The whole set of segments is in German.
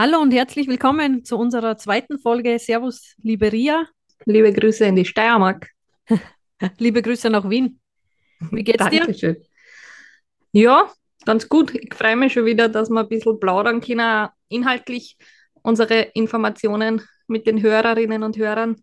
Hallo und herzlich willkommen zu unserer zweiten Folge Servus, liebe Ria. Liebe Grüße in die Steiermark. liebe Grüße nach Wien. Wie geht's Dankeschön. dir? Ja, ganz gut. Ich freue mich schon wieder, dass wir ein bisschen plaudern können, inhaltlich unsere Informationen mit den Hörerinnen und Hörern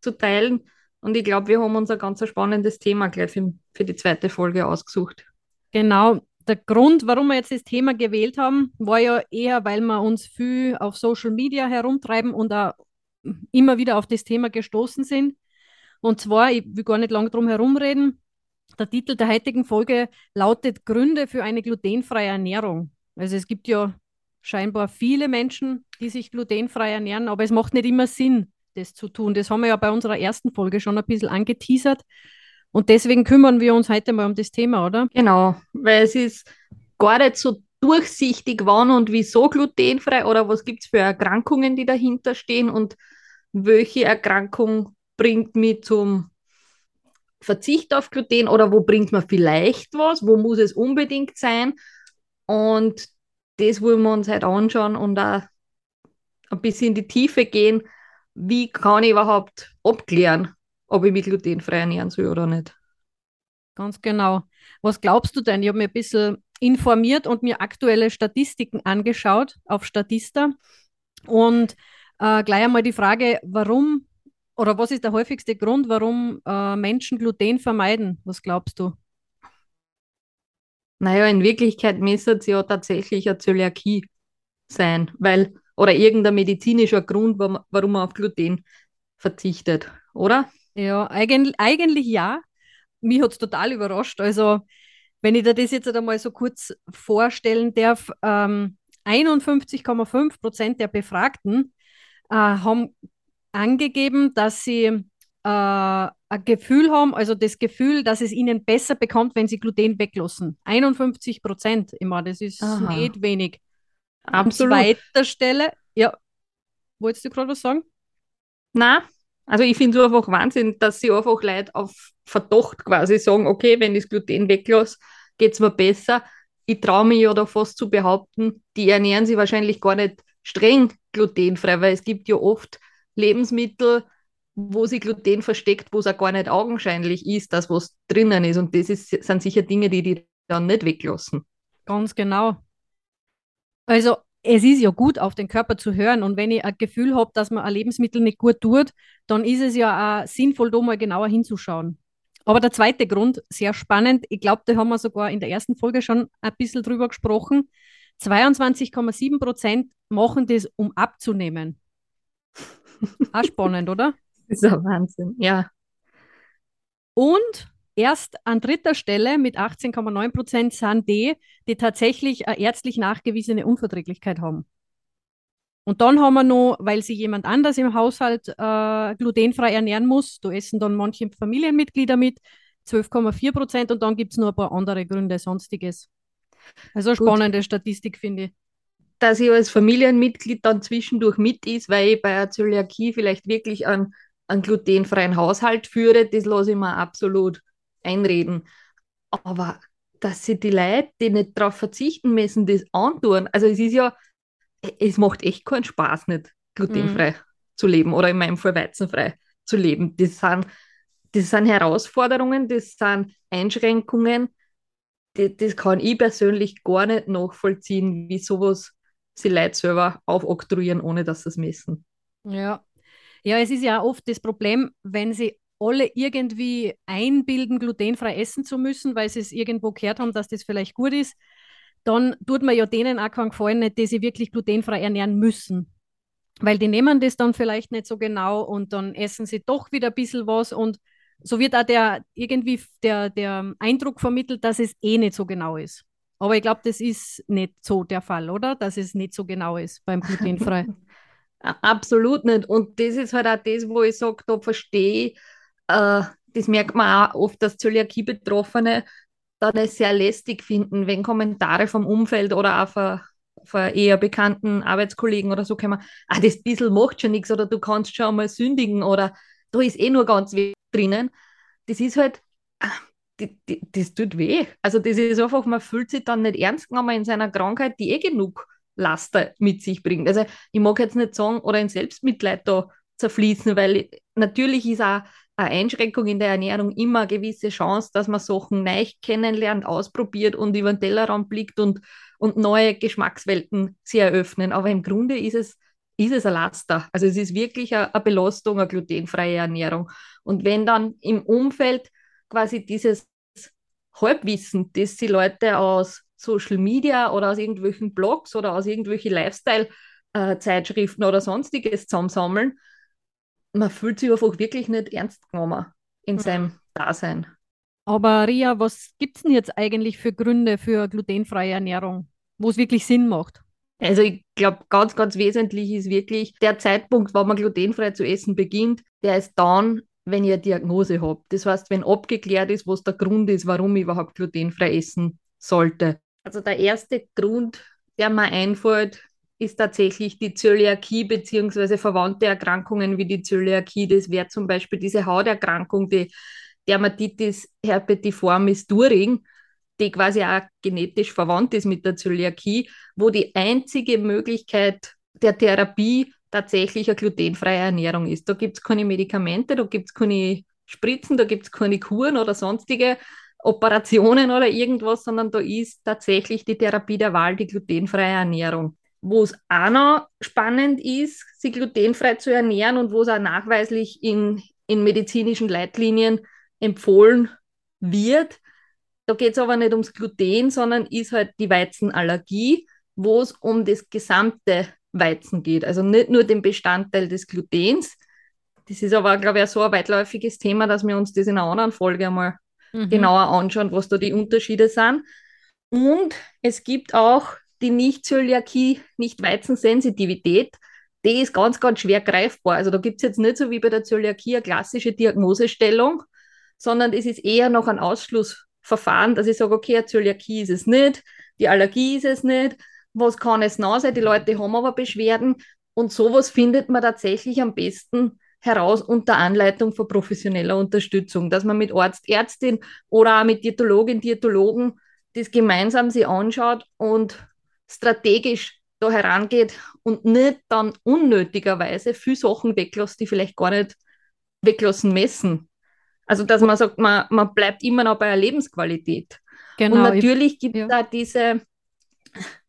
zu teilen. Und ich glaube, wir haben uns ein ganz spannendes Thema gleich für, für die zweite Folge ausgesucht. Genau. Der Grund, warum wir jetzt das Thema gewählt haben, war ja eher, weil wir uns viel auf Social Media herumtreiben und auch immer wieder auf das Thema gestoßen sind. Und zwar, ich will gar nicht lange drum herumreden, der Titel der heutigen Folge lautet Gründe für eine glutenfreie Ernährung. Also es gibt ja scheinbar viele Menschen, die sich glutenfrei ernähren, aber es macht nicht immer Sinn, das zu tun. Das haben wir ja bei unserer ersten Folge schon ein bisschen angeteasert. Und deswegen kümmern wir uns heute mal um das Thema, oder? Genau, weil es ist gar nicht so durchsichtig, wann und wieso glutenfrei oder was gibt es für Erkrankungen, die dahinter stehen und welche Erkrankung bringt mich zum Verzicht auf Gluten oder wo bringt man vielleicht was, wo muss es unbedingt sein. Und das wollen wir uns heute anschauen und auch ein bisschen in die Tiefe gehen. Wie kann ich überhaupt abklären, ob ich mich glutenfrei ernähren soll oder nicht? Ganz genau. Was glaubst du denn? Ich habe mir ein bisschen informiert und mir aktuelle Statistiken angeschaut auf Statista. Und äh, gleich einmal die Frage, warum oder was ist der häufigste Grund, warum äh, Menschen Gluten vermeiden? Was glaubst du? Naja, in Wirklichkeit müsste es ja tatsächlich eine Zöliakie sein, weil, oder irgendein medizinischer Grund, warum man auf Gluten verzichtet, oder? Ja, eigentlich, eigentlich ja. Mich hat es total überrascht. Also, wenn ich dir das jetzt einmal so kurz vorstellen darf, ähm, 51,5 Prozent der Befragten äh, haben angegeben, dass sie äh, ein Gefühl haben, also das Gefühl, dass es ihnen besser bekommt, wenn sie Gluten weglassen. 51 Prozent immer, das ist Aha. nicht wenig. Absolut. An zweiter Stelle, ja, wolltest du gerade was sagen? Na, also ich finde es einfach Wahnsinn, dass sie einfach Leute auf Verdacht quasi sagen, okay, wenn ich das Gluten weglasse, geht es mir besser. Ich traue mich ja da fast zu behaupten, die ernähren sich wahrscheinlich gar nicht streng glutenfrei, weil es gibt ja oft Lebensmittel, wo sich Gluten versteckt, wo es auch gar nicht augenscheinlich ist, dass was drinnen ist. Und das ist, sind sicher Dinge, die die dann nicht weglassen. Ganz genau. Also es ist ja gut, auf den Körper zu hören. Und wenn ich ein Gefühl habe, dass man ein Lebensmittel nicht gut tut, dann ist es ja auch sinnvoll, da mal genauer hinzuschauen. Aber der zweite Grund, sehr spannend, ich glaube, da haben wir sogar in der ersten Folge schon ein bisschen drüber gesprochen. 22,7 Prozent machen das, um abzunehmen. Auch spannend, oder? Das ist ein Wahnsinn, ja. Und erst an dritter Stelle mit 18,9 Prozent sind die, die tatsächlich eine ärztlich nachgewiesene Unverträglichkeit haben. Und dann haben wir noch, weil sich jemand anders im Haushalt äh, glutenfrei ernähren muss, da essen dann manche Familienmitglieder mit, 12,4 Prozent und dann gibt es noch ein paar andere Gründe, sonstiges. Also eine spannende Statistik, finde ich dass ich als Familienmitglied dann zwischendurch mit ist, weil ich bei einer Zöliakie vielleicht wirklich einen, einen glutenfreien Haushalt führe, das lasse ich mir absolut einreden. Aber dass sie die Leute, die nicht darauf verzichten müssen, das antun, also es ist ja, es macht echt keinen Spaß nicht, glutenfrei mhm. zu leben oder in meinem Fall weizenfrei zu leben. Das sind, das sind Herausforderungen, das sind Einschränkungen, das, das kann ich persönlich gar nicht nachvollziehen, wie sowas sie Leute selber aufoktroyieren, ohne dass sie es messen. Ja. ja, es ist ja oft das Problem, wenn sie alle irgendwie einbilden, glutenfrei essen zu müssen, weil sie es irgendwo gehört haben, dass das vielleicht gut ist, dann tut man ja denen auch keinen Gefallen nicht, die sie wirklich glutenfrei ernähren müssen. Weil die nehmen das dann vielleicht nicht so genau und dann essen sie doch wieder ein bisschen was und so wird auch der irgendwie der, der Eindruck vermittelt, dass es eh nicht so genau ist. Aber ich glaube, das ist nicht so der Fall, oder? Dass es nicht so genau ist beim glutenfrei. Absolut nicht. Und das ist halt auch das, wo ich sage, da verstehe ich, äh, das merkt man auch oft, dass Zöliakie-Betroffene dann es sehr lästig finden, wenn Kommentare vom Umfeld oder auch von, von eher bekannten Arbeitskollegen oder so kommen, ah, das bisschen macht schon nichts oder du kannst schon mal sündigen oder da ist eh nur ganz weh drinnen. Das ist halt, ah, das tut weh. Also das ist einfach, man fühlt sich dann nicht ernst genommen in seiner Krankheit, die eh genug Laster mit sich bringt. Also ich mag jetzt nicht sagen oder in Selbstmitleid da zerfließen, weil natürlich ist auch eine Einschränkung in der Ernährung immer eine gewisse Chance, dass man Sachen neu kennenlernt, ausprobiert und über den Tellerrand blickt und, und neue Geschmackswelten sich eröffnen. Aber im Grunde ist es, ist es ein Laster. Also es ist wirklich eine, eine Belastung, eine glutenfreie Ernährung. Und wenn dann im Umfeld quasi dieses Halbwissen, das die Leute aus Social Media oder aus irgendwelchen Blogs oder aus irgendwelchen Lifestyle-Zeitschriften oder sonstiges zusammensammeln, man fühlt sich einfach wirklich nicht ernst genommen in ja. seinem Dasein. Aber Ria, was gibt es denn jetzt eigentlich für Gründe für glutenfreie Ernährung, wo es wirklich Sinn macht? Also ich glaube, ganz, ganz wesentlich ist wirklich der Zeitpunkt, wo man glutenfrei zu essen beginnt, der ist dann, wenn ihr eine Diagnose habt. Das heißt, wenn abgeklärt ist, was der Grund ist, warum ich überhaupt glutenfrei essen sollte. Also der erste Grund, der mir einfällt, ist tatsächlich die Zöliakie bzw. verwandte Erkrankungen wie die Zöliakie. Das wäre zum Beispiel diese Hauterkrankung, die Dermatitis herpetiformis During, die quasi auch genetisch verwandt ist mit der Zöliakie, wo die einzige Möglichkeit der Therapie tatsächlich eine glutenfreie Ernährung ist. Da gibt es keine Medikamente, da gibt es keine Spritzen, da gibt es keine Kuren oder sonstige Operationen oder irgendwas, sondern da ist tatsächlich die Therapie der Wahl die glutenfreie Ernährung wo es auch noch spannend ist, sich glutenfrei zu ernähren und wo es auch nachweislich in, in medizinischen Leitlinien empfohlen wird. Da geht es aber nicht ums Gluten, sondern ist halt die Weizenallergie, wo es um das gesamte Weizen geht. Also nicht nur den Bestandteil des Glutens. Das ist aber, glaube ich, so ein weitläufiges Thema, dass wir uns das in einer anderen Folge einmal mhm. genauer anschauen, was da die Unterschiede sind. Und es gibt auch die Nicht-Zöliakie, Nicht-Weizensensitivität, die ist ganz, ganz schwer greifbar. Also da gibt es jetzt nicht so wie bei der Zöliakie eine klassische Diagnosestellung, sondern es ist eher noch ein Ausschlussverfahren, dass ich sage, okay, eine Zöliakie ist es nicht, die Allergie ist es nicht, was kann es noch sein? Die Leute haben aber Beschwerden und sowas findet man tatsächlich am besten heraus unter Anleitung von professioneller Unterstützung, dass man mit Arzt, Ärztin oder auch mit Diätologin, Diätologen das gemeinsam sich anschaut und strategisch da herangeht und nicht dann unnötigerweise viel Sachen weglässt, die vielleicht gar nicht weglassen müssen. Also, dass man sagt, man, man bleibt immer noch bei der Lebensqualität. Genau, und natürlich gibt es ja. da diese,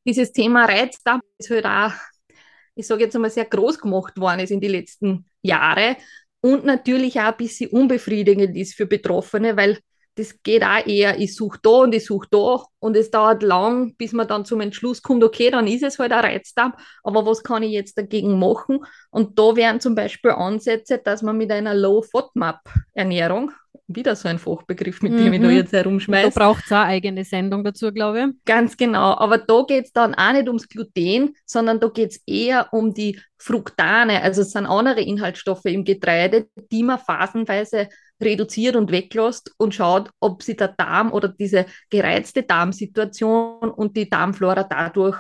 dieses Thema Reiz, da ist halt auch, ich sage jetzt einmal, sehr groß gemacht worden ist in den letzten Jahren und natürlich auch ein bisschen unbefriedigend ist für Betroffene, weil das geht auch eher, ich suche da und ich suche da und es dauert lang, bis man dann zum Entschluss kommt, okay, dann ist es halt ein Reizdarm, aber was kann ich jetzt dagegen machen? Und da wären zum Beispiel Ansätze, dass man mit einer Low-FODMAP-Ernährung, wieder so ein Fachbegriff, mit dem mhm. ich da jetzt herumschmeiße. Da braucht es auch eine eigene Sendung dazu, glaube ich. Ganz genau, aber da geht es dann auch nicht ums Gluten, sondern da geht es eher um die Fructane, also es sind andere Inhaltsstoffe im Getreide, die man phasenweise reduziert und weglässt und schaut, ob sich der Darm oder diese gereizte Darmsituation und die Darmflora dadurch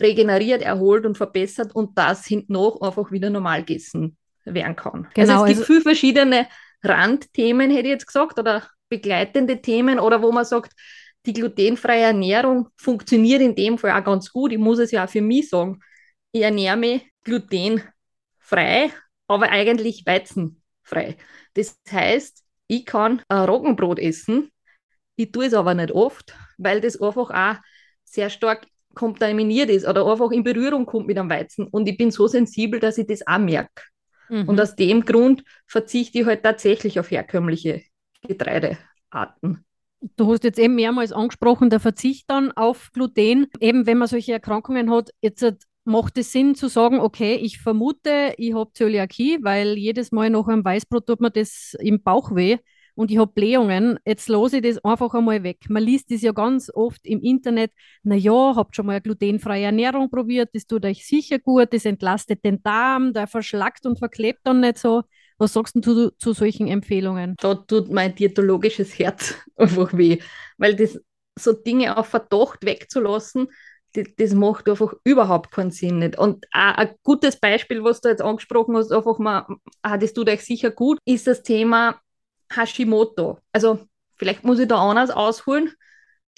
regeneriert, erholt und verbessert und das hinten noch einfach wieder normal gegessen werden kann. Genau, also es gibt also viele verschiedene Randthemen, hätte ich jetzt gesagt, oder begleitende Themen oder wo man sagt, die glutenfreie Ernährung funktioniert in dem Fall auch ganz gut. Ich muss es ja auch für mich sagen. Ich ernähre mich glutenfrei, aber eigentlich weizenfrei. Das heißt, ich kann ein Roggenbrot essen, ich tue es aber nicht oft, weil das einfach auch sehr stark kontaminiert ist oder einfach in Berührung kommt mit dem Weizen. Und ich bin so sensibel, dass ich das auch merke. Mhm. Und aus dem Grund verzichte ich halt tatsächlich auf herkömmliche Getreidearten. Du hast jetzt eben mehrmals angesprochen, der Verzicht dann auf Gluten. Eben, wenn man solche Erkrankungen hat, jetzt macht es Sinn zu sagen, okay, ich vermute, ich habe Zöliakie, weil jedes Mal nach einem Weißbrot tut mir das im Bauch weh. und ich habe Blähungen, jetzt lose ich das einfach einmal weg. Man liest das ja ganz oft im Internet, naja, habt schon mal eine glutenfreie Ernährung probiert, das tut euch sicher gut, das entlastet den Darm, der verschlackt und verklebt dann nicht so. Was sagst du zu, zu solchen Empfehlungen? Da tut mein diätologisches Herz einfach weh, weil das so Dinge auf Verdacht wegzulassen, das, macht einfach überhaupt keinen Sinn nicht. Und ein gutes Beispiel, was du jetzt angesprochen hast, einfach mal, ah, das tut euch sicher gut, ist das Thema Hashimoto. Also vielleicht muss ich da anders ausholen.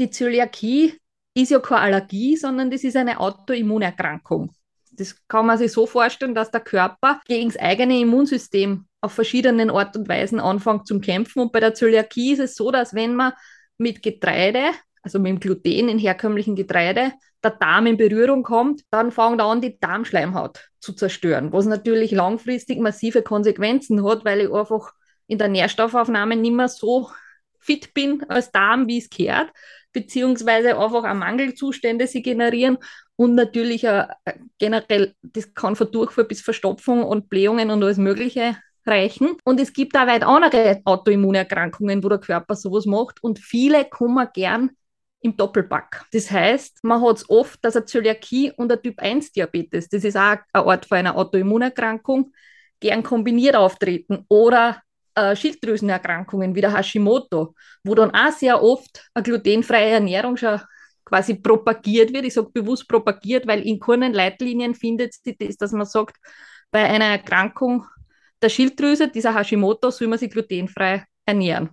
Die Zöliakie ist ja keine Allergie, sondern das ist eine Autoimmunerkrankung. Das kann man sich so vorstellen, dass der Körper gegen das eigene Immunsystem auf verschiedenen Art und Weisen anfängt zu kämpfen. Und bei der Zöliakie ist es so, dass wenn man mit Getreide, also mit dem Gluten in herkömmlichen Getreide, der Darm in Berührung kommt, dann fängt an, die Darmschleimhaut zu zerstören, was natürlich langfristig massive Konsequenzen hat, weil ich einfach in der Nährstoffaufnahme nicht mehr so fit bin als Darm, wie es gehört, beziehungsweise einfach auch Mangelzustände sie generieren und natürlich auch generell, das kann von Durchfall bis Verstopfung und Blähungen und alles Mögliche reichen. Und es gibt auch weit andere Autoimmunerkrankungen, wo der Körper sowas macht und viele kommen gern im Doppelpack. Das heißt, man hat es oft, dass eine Zöliakie und ein Typ-1-Diabetes, das ist auch eine Art von einer Autoimmunerkrankung, gern kombiniert auftreten oder äh, Schilddrüsenerkrankungen wie der Hashimoto, wo dann auch sehr oft eine glutenfreie Ernährung schon quasi propagiert wird. Ich sage bewusst propagiert, weil in keinen Leitlinien findet sich das, dass man sagt, bei einer Erkrankung der Schilddrüse, dieser Hashimoto, soll man sich glutenfrei ernähren.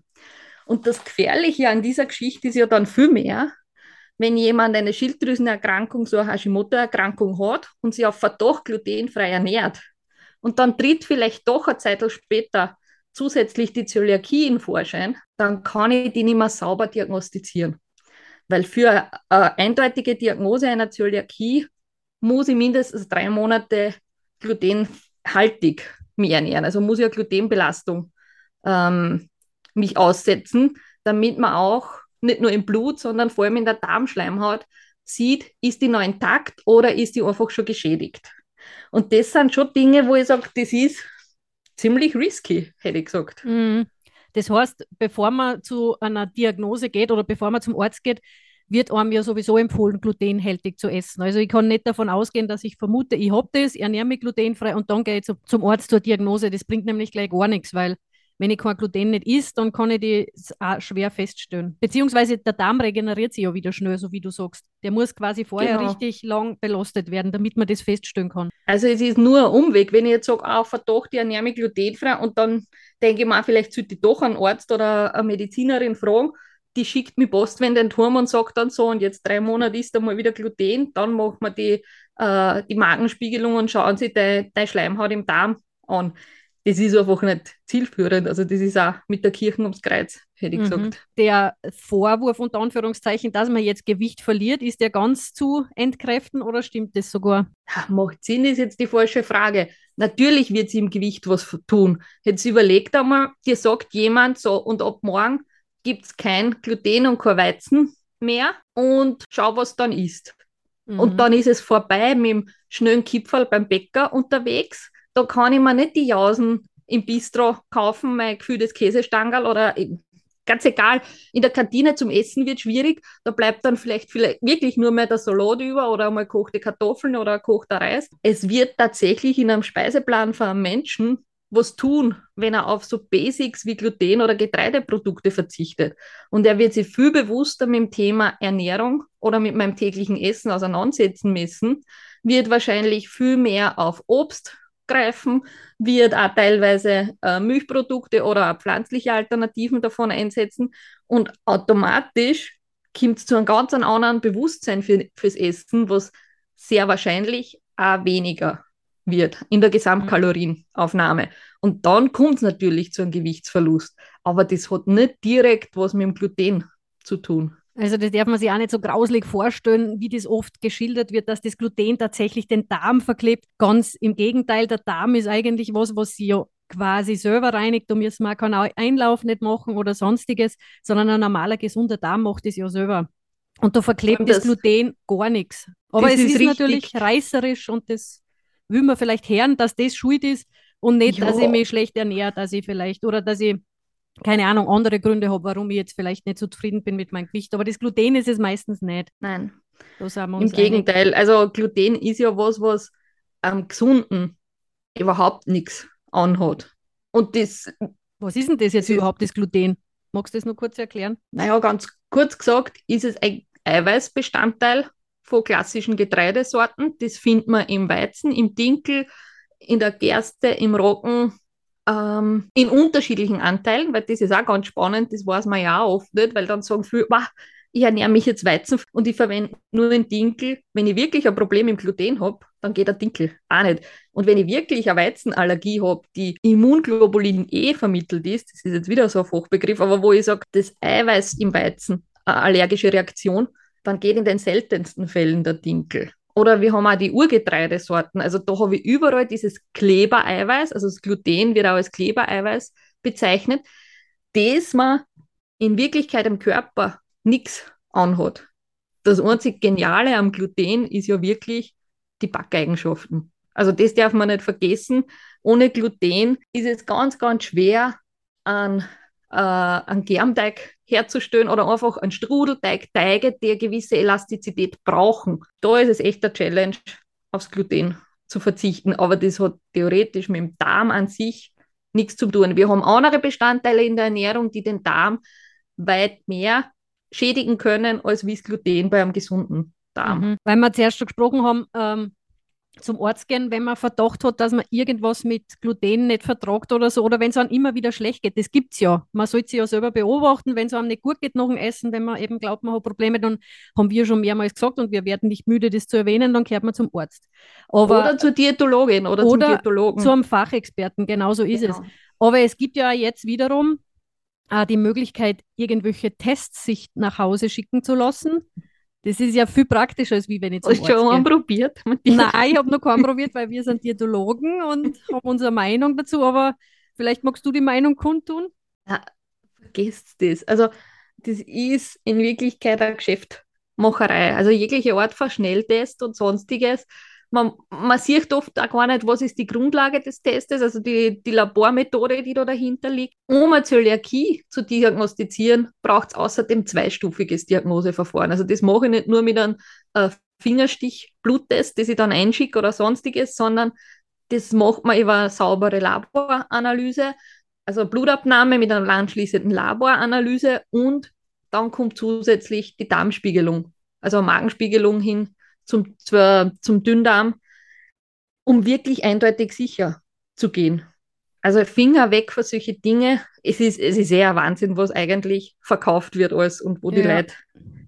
Und das Gefährliche an dieser Geschichte ist ja dann viel mehr, wenn jemand eine Schilddrüsenerkrankung, so eine Hashimoto-Erkrankung hat und sich auf Verdacht glutenfrei ernährt und dann tritt vielleicht doch eine Zeit später zusätzlich die Zöliakie in Vorschein, dann kann ich die nicht mehr sauber diagnostizieren. Weil für eine eindeutige Diagnose einer Zöliakie muss ich mindestens drei Monate glutenhaltig mich ernähren. Also muss ich eine Glutenbelastung ähm, mich aussetzen, damit man auch nicht nur im Blut, sondern vor allem in der Darmschleimhaut sieht, ist die noch intakt oder ist die einfach schon geschädigt. Und das sind schon Dinge, wo ich sage, das ist ziemlich risky, hätte ich gesagt. Mhm. Das heißt, bevor man zu einer Diagnose geht oder bevor man zum Arzt geht, wird einem ja sowieso empfohlen, glutenhältig zu essen. Also ich kann nicht davon ausgehen, dass ich vermute, ich habe das, ernähre mich glutenfrei und dann gehe ich zum Arzt zur Diagnose. Das bringt nämlich gleich gar nichts, weil wenn ich kein Gluten nicht isst, dann kann ich die auch schwer feststellen. Beziehungsweise der Darm regeneriert sich ja wieder schnell, so wie du sagst. Der muss quasi vorher genau. richtig lang belastet werden, damit man das feststellen kann. Also es ist nur ein Umweg. Wenn ich jetzt sage, ah, verdacht, ich ernähre mich glutenfrei und dann denke ich mir, vielleicht sollte ich doch einen Arzt oder eine Medizinerin fragen, die schickt mir Post, wenn den Turm und sagt dann so, und jetzt drei Monate ist einmal wieder Gluten, dann macht man die, äh, die Magenspiegelung und schauen sich deine Schleimhaut im Darm an das ist einfach nicht zielführend. Also das ist auch mit der Kirche ums Kreuz, hätte ich mhm. gesagt. Der Vorwurf unter Anführungszeichen, dass man jetzt Gewicht verliert, ist der ganz zu entkräften oder stimmt das sogar? Macht Sinn, ist jetzt die falsche Frage. Natürlich wird sie im Gewicht was tun. Jetzt überlegt einmal, dir sagt jemand so, und ab morgen gibt es kein Gluten und kein Weizen mehr und schau, was dann ist. Mhm. Und dann ist es vorbei mit dem schnellen Kipferl beim Bäcker unterwegs da kann ich mir nicht die Jausen im Bistro kaufen, mein gefühltes Käsestangerl oder ganz egal, in der Kantine zum Essen wird schwierig, da bleibt dann vielleicht, vielleicht wirklich nur mehr der Salat über oder mal kochte Kartoffeln oder kochter Reis. Es wird tatsächlich in einem Speiseplan für einen Menschen was tun, wenn er auf so Basics wie Gluten oder Getreideprodukte verzichtet. Und er wird sich viel bewusster mit dem Thema Ernährung oder mit meinem täglichen Essen auseinandersetzen müssen, wird wahrscheinlich viel mehr auf Obst, greifen, wird auch teilweise äh, Milchprodukte oder pflanzliche Alternativen davon einsetzen und automatisch kommt es zu einem ganz anderen Bewusstsein für, fürs Essen, was sehr wahrscheinlich auch weniger wird in der Gesamtkalorienaufnahme. Und dann kommt es natürlich zu einem Gewichtsverlust. Aber das hat nicht direkt was mit dem Gluten zu tun. Also das darf man sich auch nicht so grauslig vorstellen, wie das oft geschildert wird, dass das Gluten tatsächlich den Darm verklebt. Ganz im Gegenteil, der Darm ist eigentlich was, was sie ja quasi selber reinigt. Da müssen wir keinen Einlauf nicht machen oder sonstiges, sondern ein normaler, gesunder Darm macht das ja selber. Und da verklebt das, das, Gluten gar nichts. Aber es ist, ist natürlich reißerisch und das will man vielleicht hören, dass das schuld ist und nicht, ja. dass ich mich schlecht ernähre, dass ich vielleicht oder dass ich keine Ahnung, andere Gründe habe, warum ich jetzt vielleicht nicht so zufrieden bin mit meinem Gewicht. Aber das Gluten ist es meistens nicht. Nein. Im Gegenteil. Also Gluten ist ja was, was am Gesunden überhaupt nichts anhat. Und das. Was ist denn das jetzt das überhaupt, das Gluten? Magst du das nur kurz erklären? Naja, ganz kurz gesagt, ist es ein Eiweißbestandteil von klassischen Getreidesorten. Das findet man im Weizen, im Dinkel, in der Gerste, im Roggen, ähm, in unterschiedlichen Anteilen, weil das ist auch ganz spannend, das weiß man ja auch oft nicht, weil dann sagen viele, ich ernähre mich jetzt Weizen und ich verwende nur den Dinkel. Wenn ich wirklich ein Problem im Gluten habe, dann geht der Dinkel auch nicht. Und wenn ich wirklich eine Weizenallergie habe, die Immunglobulin E vermittelt ist, das ist jetzt wieder so ein Fachbegriff, aber wo ich sage, das Eiweiß im Weizen, eine allergische Reaktion, dann geht in den seltensten Fällen der Dinkel. Oder wir haben auch die Urgetreidesorten. Also da habe ich überall dieses Klebereiweiß, also das Gluten wird auch als Klebereiweiß bezeichnet, das man in Wirklichkeit im Körper nichts anhat. Das einzig Geniale am Gluten ist ja wirklich die Backeigenschaften. Also das darf man nicht vergessen. Ohne Gluten ist es ganz, ganz schwer, an äh, einen Germteig herzustellen oder einfach einen Strudelteig, Teige, die eine gewisse Elastizität brauchen. Da ist es echt eine Challenge, aufs Gluten zu verzichten. Aber das hat theoretisch mit dem Darm an sich nichts zu tun. Wir haben andere Bestandteile in der Ernährung, die den Darm weit mehr schädigen können, als wie das Gluten bei einem gesunden Darm. Mhm. Weil wir zuerst schon gesprochen haben, ähm, zum Arzt gehen, wenn man Verdacht hat, dass man irgendwas mit Gluten nicht vertragt oder so, oder wenn es einem immer wieder schlecht geht. Das gibt es ja. Man sollte sich ja selber beobachten, wenn es einem nicht gut geht nach dem Essen, wenn man eben glaubt, man hat Probleme, dann haben wir schon mehrmals gesagt und wir werden nicht müde, das zu erwähnen, dann kehrt man zum Arzt. Aber, oder zur Diätologin oder, oder zum Diätologen. Zu einem Fachexperten, genau so ist genau. es. Aber es gibt ja jetzt wiederum äh, die Möglichkeit, irgendwelche Tests sich nach Hause schicken zu lassen das ist ja viel praktischer, als wie wenn ich zum Hast du schon mal probiert? Nein, ich habe noch keinen probiert, weil wir sind Diätologen und haben unsere Meinung dazu, aber vielleicht magst du die Meinung kundtun? Ja, vergesst das. Also das ist in Wirklichkeit eine Geschäftmacherei. Also jegliche Art von Schnelltest und sonstiges man, man sieht oft auch gar nicht, was ist die Grundlage des Testes, also die, die Labormethode, die da dahinter liegt. Um eine Zöliakie zu diagnostizieren, braucht es außerdem zweistufiges Diagnoseverfahren. Also das mache ich nicht nur mit einem äh, Fingerstich-Bluttest, das ich dann einschicke oder sonstiges, sondern das macht man über eine saubere Laboranalyse, also Blutabnahme mit einer anschließenden Laboranalyse und dann kommt zusätzlich die Darmspiegelung, also eine Magenspiegelung hin zum, zum Dünndarm, um wirklich eindeutig sicher zu gehen. Also Finger weg von solchen Dingen. Es ist, es ist eher Wahnsinn, was eigentlich verkauft wird alles und wo die ja. Leute,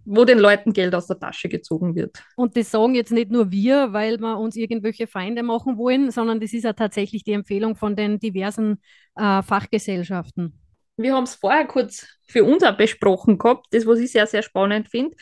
wo den Leuten Geld aus der Tasche gezogen wird. Und das sagen jetzt nicht nur wir, weil wir uns irgendwelche Feinde machen wollen, sondern das ist ja tatsächlich die Empfehlung von den diversen äh, Fachgesellschaften. Wir haben es vorher kurz für uns auch besprochen gehabt, das, was ich sehr, sehr spannend finde.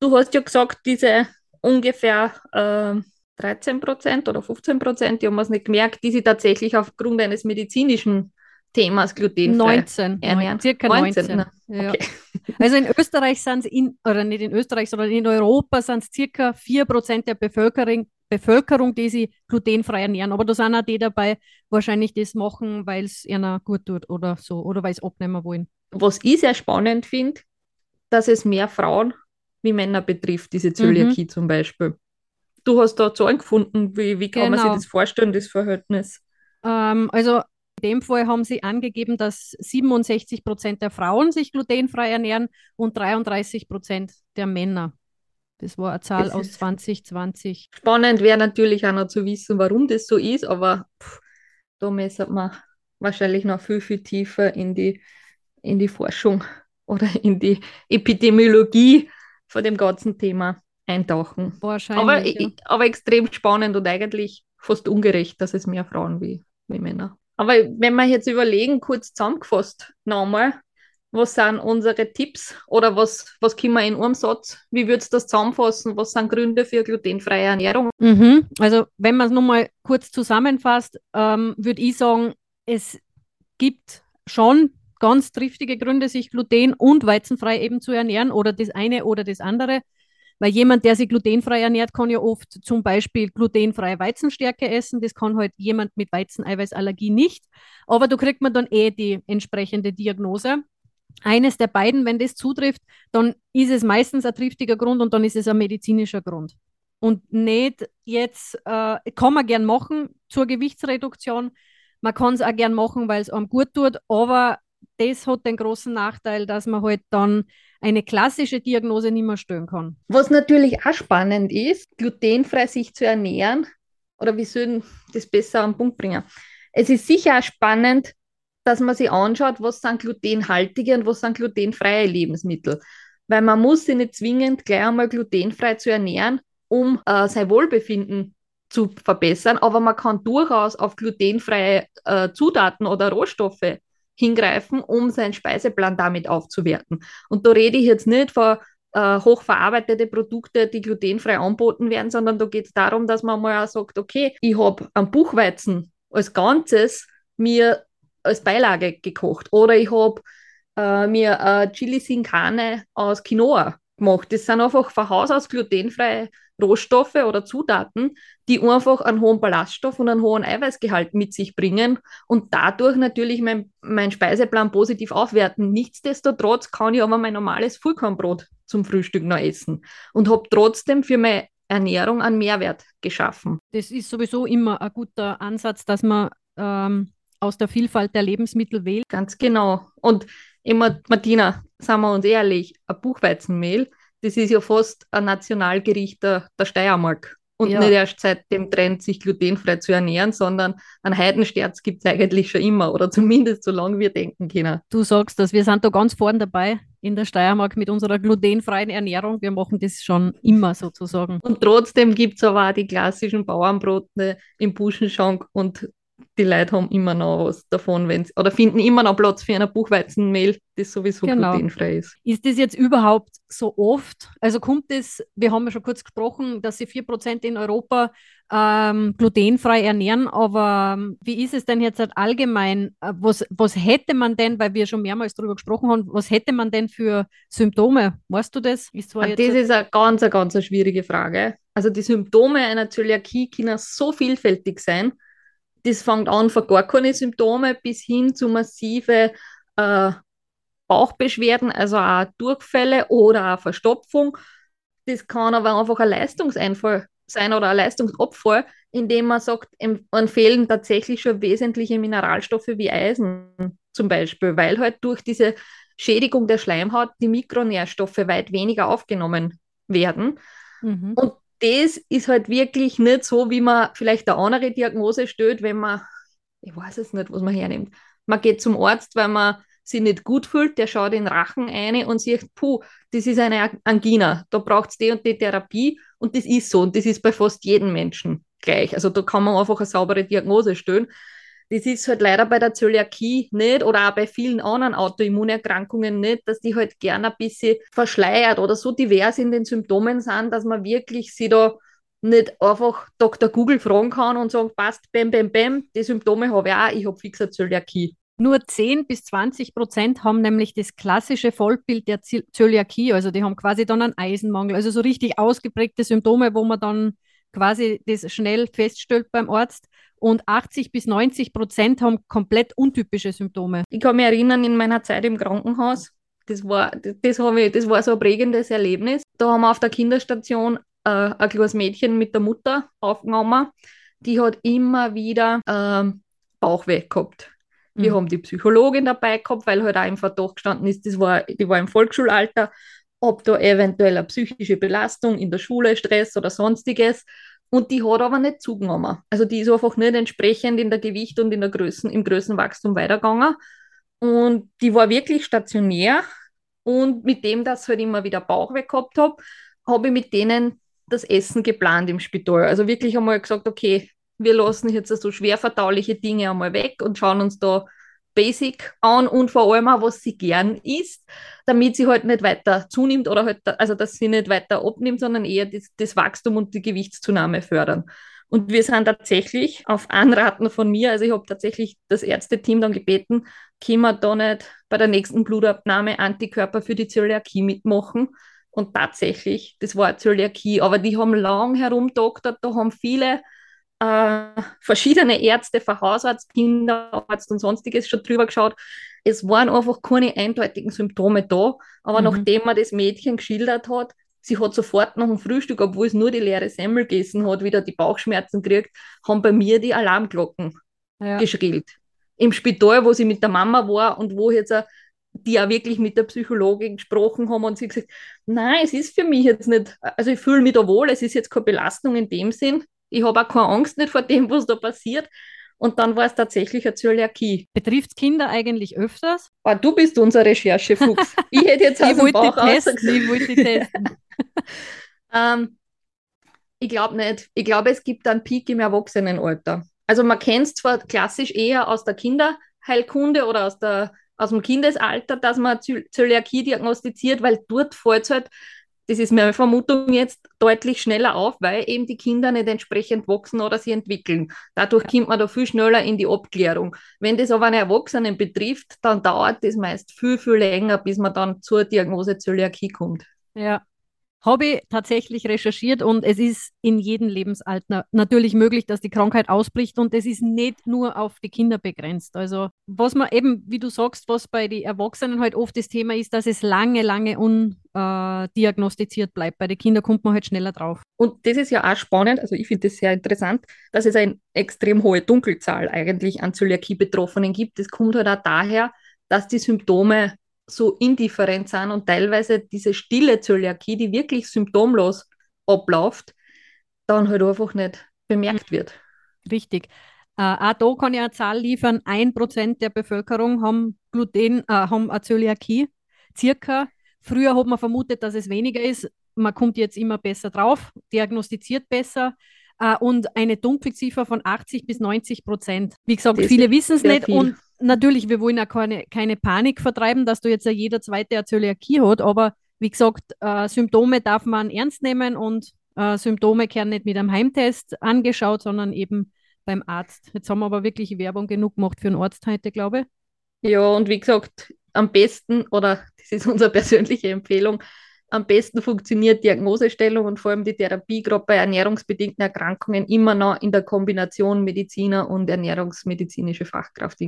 Du hast ja gesagt, diese ungefähr äh, 13 Prozent oder 15 Prozent, die haben es nicht gemerkt, die sie tatsächlich aufgrund eines medizinischen Themas glutenfrei 19, ernähren. circa 19. 19 ja. okay. Also in Österreich sind es, in, oder nicht in Österreich, sondern in Europa sind es circa 4 Prozent der Bevölkerung, Bevölkerung, die sich glutenfrei ernähren. Aber da sind auch die dabei, wahrscheinlich das machen, weil es ihnen gut tut oder so, oder weil sie abnehmen wollen. Was ich sehr spannend finde, dass es mehr Frauen wie Männer betrifft, diese Zöliakie mhm. zum Beispiel. Du hast da Zahlen gefunden, wie, wie kann genau. man sich genau. das vorstellen, das Verhältnis? Ähm, also in dem Fall haben sie angegeben, dass 67 Prozent der Frauen sich glutenfrei ernähren und 33 Prozent der Männer. Das war eine Zahl das aus 2020. Spannend wäre natürlich auch noch zu wissen, warum das so ist, aber pff, da müsste man wahrscheinlich noch viel, viel tiefer in die, in die Forschung oder in die Epidemiologie vor dem ganzen Thema eintauchen. Wahrscheinlich. Aber, ja. aber extrem spannend und eigentlich fast ungerecht, dass es mehr Frauen wie, wie Männer. Aber wenn wir jetzt überlegen, kurz zusammengefasst nochmal, was sind unsere Tipps oder was, was können wir in einem Satz, wie würdest du das zusammenfassen? Was sind Gründe für glutenfreie Ernährung? Mhm. Also, wenn man es nochmal kurz zusammenfasst, ähm, würde ich sagen, es gibt schon ganz triftige Gründe, sich gluten- und weizenfrei eben zu ernähren oder das eine oder das andere. Weil jemand, der sich glutenfrei ernährt, kann ja oft zum Beispiel glutenfreie Weizenstärke essen. Das kann halt jemand mit Weizeneiweißallergie nicht. Aber da kriegt man dann eh die entsprechende Diagnose. Eines der beiden, wenn das zutrifft, dann ist es meistens ein triftiger Grund und dann ist es ein medizinischer Grund. Und nicht jetzt, äh, kann man gern machen zur Gewichtsreduktion. Man kann es auch gern machen, weil es einem gut tut, aber das hat den großen Nachteil, dass man halt dann eine klassische Diagnose nicht mehr stellen kann. Was natürlich auch spannend ist, glutenfrei sich zu ernähren, oder wie sollen das besser am Punkt bringen? Es ist sicher auch spannend, dass man sich anschaut, was sind glutenhaltige und was sind glutenfreie Lebensmittel. Weil man muss sich nicht zwingend gleich einmal glutenfrei zu ernähren, um äh, sein Wohlbefinden zu verbessern, aber man kann durchaus auf glutenfreie äh, Zutaten oder Rohstoffe hingreifen, um seinen Speiseplan damit aufzuwerten. Und da rede ich jetzt nicht von äh, hochverarbeitete Produkte, die glutenfrei anboten werden, sondern da geht es darum, dass man mal auch sagt, okay, ich habe einen Buchweizen als Ganzes mir als Beilage gekocht oder ich habe äh, mir äh, Chili Sin Carne aus Quinoa gemacht. Das sind einfach von Haus aus glutenfreie Rohstoffe oder Zutaten, die einfach einen hohen Ballaststoff und einen hohen Eiweißgehalt mit sich bringen und dadurch natürlich mein, mein Speiseplan positiv aufwerten. Nichtsdestotrotz kann ich aber mein normales Vollkornbrot zum Frühstück noch essen und habe trotzdem für meine Ernährung einen Mehrwert geschaffen. Das ist sowieso immer ein guter Ansatz, dass man ähm, aus der Vielfalt der Lebensmittel wählt. Ganz genau. Und immer, Martina, sagen wir uns ehrlich, ein Buchweizenmehl, das ist ja fast ein Nationalgericht der, der Steiermark. Und ja. nicht erst seit dem Trend, sich glutenfrei zu ernähren, sondern ein Heidensterz gibt es eigentlich schon immer oder zumindest so lange wir denken können. Du sagst das, wir sind da ganz vorne dabei in der Steiermark mit unserer glutenfreien Ernährung. Wir machen das schon immer sozusagen. Und trotzdem gibt es aber auch die klassischen Bauernbrote im Buschenschank und die Leute haben immer noch was davon, wenn oder finden immer noch Platz für ein Buchweizenmehl, das sowieso genau. glutenfrei ist. Ist das jetzt überhaupt so oft? Also kommt es, wir haben ja schon kurz gesprochen, dass sie 4% in Europa ähm, glutenfrei ernähren, aber ähm, wie ist es denn jetzt halt allgemein? Äh, was, was hätte man denn, weil wir schon mehrmals darüber gesprochen haben, was hätte man denn für Symptome? Weißt du das? Ist zwar das ist eine ganz, eine ganz schwierige Frage. Also die Symptome einer Zöliakie können so vielfältig sein das fängt an von gar keine Symptome bis hin zu massive äh, Bauchbeschwerden, also auch Durchfälle oder auch Verstopfung. Das kann aber einfach ein Leistungseinfall sein oder ein Leistungsabfall, indem man sagt, man fehlen tatsächlich schon wesentliche Mineralstoffe wie Eisen zum Beispiel, weil halt durch diese Schädigung der Schleimhaut die Mikronährstoffe weit weniger aufgenommen werden. Mhm. Und das ist halt wirklich nicht so, wie man vielleicht eine andere Diagnose stellt, wenn man, ich weiß es nicht, was man hernimmt. Man geht zum Arzt, weil man sich nicht gut fühlt, der schaut in den Rachen ein und sieht, puh, das ist eine Angina, da braucht es die und die Therapie und das ist so und das ist bei fast jedem Menschen gleich. Also da kann man einfach eine saubere Diagnose stellen. Das ist halt leider bei der Zöliakie nicht oder auch bei vielen anderen Autoimmunerkrankungen nicht, dass die halt gerne ein bisschen verschleiert oder so divers in den Symptomen sind, dass man wirklich sie da nicht einfach Dr. Google fragen kann und sagen, passt, bam, bam, bam, die Symptome habe ich auch, ich habe fixer Zöliakie. Nur 10 bis 20 Prozent haben nämlich das klassische Vollbild der Zöliakie, also die haben quasi dann einen Eisenmangel, also so richtig ausgeprägte Symptome, wo man dann quasi das schnell feststellt beim Arzt und 80 bis 90 Prozent haben komplett untypische Symptome. Ich kann mich erinnern, in meiner Zeit im Krankenhaus, das war, das, das, ich, das war so ein prägendes Erlebnis. Da haben wir auf der Kinderstation äh, ein kleines Mädchen mit der Mutter aufgenommen. Die hat immer wieder äh, Bauchweh gehabt. Wir mhm. haben die Psychologin dabei gehabt, weil halt auch im Verdacht gestanden ist, das war, die war im Volksschulalter, ob da eventuell eine psychische Belastung in der Schule, Stress oder sonstiges und die hat aber nicht zugenommen. Also die ist einfach nicht entsprechend in der Gewicht und in der Größen, im Größenwachstum weitergegangen. Und die war wirklich stationär. Und mit dem, dass ich halt immer wieder Bauchweh gehabt habe, habe ich mit denen das Essen geplant im Spital. Also wirklich einmal gesagt, okay, wir lassen jetzt so schwer verdauliche Dinge einmal weg und schauen uns da Basic an und vor allem auch, was sie gern isst, damit sie halt nicht weiter zunimmt oder halt, also dass sie nicht weiter abnimmt, sondern eher das, das Wachstum und die Gewichtszunahme fördern. Und wir sind tatsächlich auf Anraten von mir, also ich habe tatsächlich das Ärzteteam dann gebeten, können wir da nicht bei der nächsten Blutabnahme Antikörper für die Zöliakie mitmachen, Und tatsächlich, das war Zöliakie. Aber die haben lang herumdoktert, da haben viele äh, verschiedene Ärzte, von Hausarzt, Kinderarzt und sonstiges schon drüber geschaut. Es waren einfach keine eindeutigen Symptome da. Aber mhm. nachdem man das Mädchen geschildert hat, sie hat sofort nach dem Frühstück, obwohl es nur die leere Semmel gegessen hat, wieder die Bauchschmerzen gekriegt, haben bei mir die Alarmglocken ja. geschrillt. Im Spital, wo sie mit der Mama war und wo jetzt die auch wirklich mit der Psychologin gesprochen haben und sie gesagt, nein, es ist für mich jetzt nicht, also ich fühle mich da wohl, es ist jetzt keine Belastung in dem Sinn, ich habe auch keine Angst nicht vor dem, was da passiert. Und dann war es tatsächlich eine Zöliakie. Betrifft Kinder eigentlich öfters? Ah, du bist unser Recherchefuchs. Ich hätte jetzt aus dem Bauch testen, Ich wollte testen. ähm, ich glaube nicht. Ich glaube, es gibt einen Peak im Erwachsenenalter. Also man kennt es zwar klassisch eher aus der Kinderheilkunde oder aus, der, aus dem Kindesalter, dass man Zöliakie diagnostiziert, weil dort fällt es halt das ist meine Vermutung jetzt deutlich schneller auf, weil eben die Kinder nicht entsprechend wachsen oder sie entwickeln. Dadurch kommt man da viel schneller in die Abklärung. Wenn das aber einen Erwachsenen betrifft, dann dauert das meist viel, viel länger, bis man dann zur Diagnose Zöliakie kommt. Ja, habe ich tatsächlich recherchiert und es ist in jedem Lebensalter natürlich möglich, dass die Krankheit ausbricht und es ist nicht nur auf die Kinder begrenzt. Also was man eben, wie du sagst, was bei den Erwachsenen halt oft das Thema ist, dass es lange, lange undiagnostiziert äh, bleibt. Bei den Kindern kommt man halt schneller drauf. Und das ist ja auch spannend, also ich finde das sehr interessant, dass es eine extrem hohe Dunkelzahl eigentlich an Zöliakie-Betroffenen gibt. Das kommt halt auch daher, dass die Symptome so indifferent sind und teilweise diese stille Zöliakie, die wirklich symptomlos abläuft, dann halt einfach nicht bemerkt wird. Richtig. Äh, auch da kann ich eine Zahl liefern: ein Prozent der Bevölkerung haben Gluten, äh, haben eine Zöliakie. Circa. Früher hat man vermutet, dass es weniger ist. Man kommt jetzt immer besser drauf, diagnostiziert besser äh, und eine Dunkelziffer von 80 bis 90 Prozent. Wie gesagt, das viele wissen es nicht viel. und natürlich, wir wollen auch keine, keine Panik vertreiben, dass du jetzt ja jeder zweite eine Zöliakie hat, aber wie gesagt, äh, Symptome darf man ernst nehmen und äh, Symptome werden nicht mit einem Heimtest angeschaut, sondern eben beim Arzt. Jetzt haben wir aber wirklich Werbung genug gemacht für einen Arzt heute, glaube ich. Ja, und wie gesagt, am besten, oder das ist unsere persönliche Empfehlung, am besten funktioniert Diagnosestellung und vor allem die Therapie, gerade bei ernährungsbedingten Erkrankungen, immer noch in der Kombination Mediziner und ernährungsmedizinische Fachkraft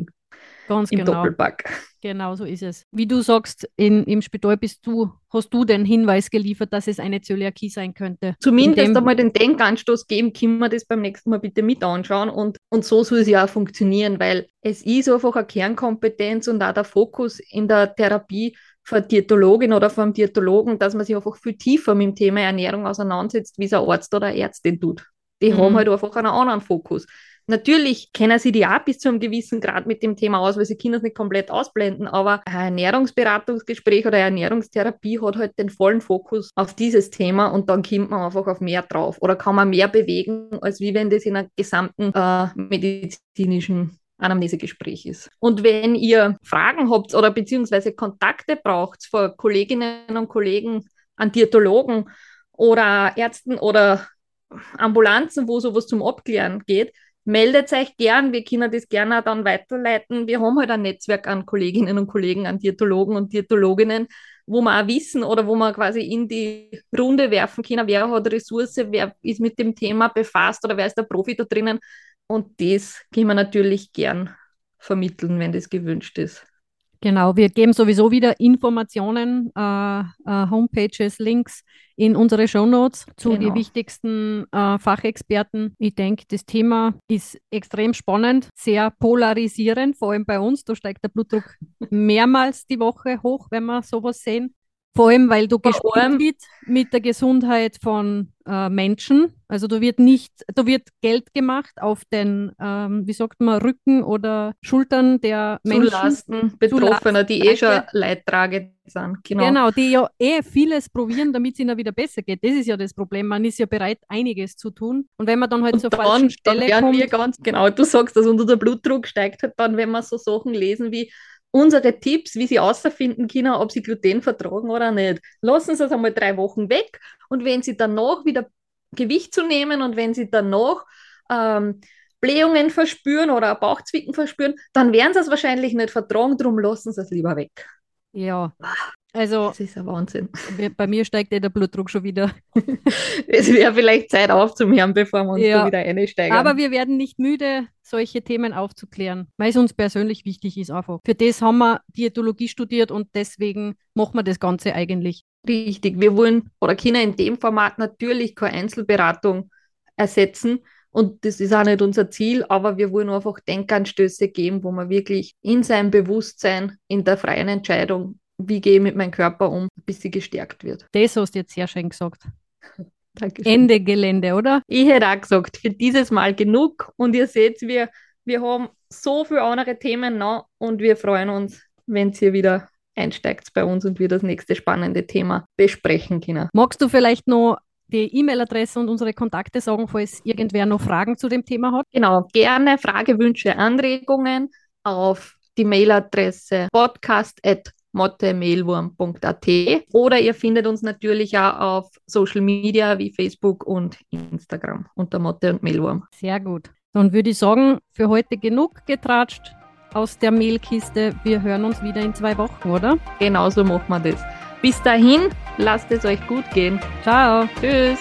Ganz im genau. Doppelpack. Genau so ist es. Wie du sagst, in, im Spital bist du, hast du den Hinweis geliefert, dass es eine Zöliakie sein könnte. Zumindest einmal den Denkanstoß geben, können wir das beim nächsten Mal bitte mit anschauen und, und so soll es ja auch funktionieren, weil es ist einfach eine Kernkompetenz und auch der Fokus in der Therapie von Diätologin oder vom Diätologen, dass man sich einfach viel tiefer mit dem Thema Ernährung auseinandersetzt, wie es ein Arzt oder eine Ärztin tut. Die mhm. haben halt einfach einen anderen Fokus. Natürlich kennen sie die auch bis zu einem gewissen Grad mit dem Thema aus, weil sie Kinder nicht komplett ausblenden, aber ein Ernährungsberatungsgespräch oder eine Ernährungstherapie hat halt den vollen Fokus auf dieses Thema und dann kommt man einfach auf mehr drauf oder kann man mehr bewegen, als wie wenn das in einer gesamten äh, medizinischen Anamnesegespräch ist. Und wenn ihr Fragen habt oder beziehungsweise Kontakte braucht von Kolleginnen und Kollegen an Diätologen oder Ärzten oder Ambulanzen, wo sowas zum Abklären geht, meldet euch gern. Wir können das gerne dann weiterleiten. Wir haben halt ein Netzwerk an Kolleginnen und Kollegen, an Diätologen und Diätologinnen, wo wir auch wissen oder wo wir quasi in die Runde werfen können, wer hat Ressource, wer ist mit dem Thema befasst oder wer ist der Profi da drinnen. Und das können wir natürlich gern vermitteln, wenn das gewünscht ist. Genau, wir geben sowieso wieder Informationen, äh, äh, Homepages, Links in unsere Shownotes zu genau. den wichtigsten äh, Fachexperten. Ich denke, das Thema ist extrem spannend, sehr polarisierend, vor allem bei uns. Da steigt der Blutdruck mehrmals die Woche hoch, wenn wir sowas sehen. Vor allem, weil du gespielt wird mit der Gesundheit von äh, Menschen. Also da wird nicht, da wird Geld gemacht auf den, ähm, wie sagt man, Rücken oder Schultern der Menschen. Zulasten Betroffener, die eh schon leidtragend sind. Genau. genau, die ja eh vieles probieren, damit es ihnen wieder besser geht. Das ist ja das Problem. Man ist ja bereit, einiges zu tun. Und wenn man dann halt Und zur dann, falschen Stelle dann kommt. Wir ganz genau, du sagst, dass unser Blutdruck steigt halt dann, wenn man so Sachen lesen wie unsere Tipps, wie sie außerfinden können, ob sie Gluten vertragen oder nicht. Lassen Sie es einmal drei Wochen weg und wenn Sie danach wieder Gewicht zu nehmen und wenn Sie danach ähm, Blähungen verspüren oder Bauchzwicken verspüren, dann werden Sie es wahrscheinlich nicht vertragen, darum lassen Sie es lieber weg. Ja, Also Das ist ein Wahnsinn. bei mir steigt eh der Blutdruck schon wieder. Es wäre vielleicht Zeit aufzuhören, bevor wir uns Ja. da wieder einsteigen. Aber wir werden nicht müde, solche Themen aufzuklären, weil es uns persönlich wichtig ist einfach. Für das haben wir Diätologie studiert und deswegen machen wir das Ganze eigentlich. Richtig, wir wollen oder können in dem Format natürlich keine Einzelberatung ersetzen und das ist auch nicht unser Ziel, aber wir wollen einfach Denkanstöße geben, wo man wirklich in seinem Bewusstsein, in der freien Entscheidung, wie gehe ich mit meinem Körper um, ein bisschen gestärkt wird. Das hast du jetzt sehr schön gesagt. Dankeschön. Ende Gelände, oder? Ich hätte auch gesagt, für dieses Mal genug und ihr seht, wir, wir haben so viele andere Themen noch und wir freuen uns, wenn ihr wieder einsteigt bei uns und wir das nächste spannende Thema besprechen können. Magst du vielleicht noch die E-Mail-Adresse und unsere Kontakte sagen, falls irgendwer noch Fragen zu dem Thema hat? Genau, gerne Frage, Wünsche, Anregungen auf die Mailadresse podcast.mottemailwurm.at oder ihr findet uns natürlich auch auf Social Media wie Facebook und Instagram unter Motte und Mehlwurm. Sehr gut. Dann würde ich sagen, für heute genug getratscht aus der Mehlkiste. Wir hören uns wieder in zwei Wochen, oder? Genauso machen wir das. Bis dahin, lasst es euch gut gehen. Ciao. Tschüss.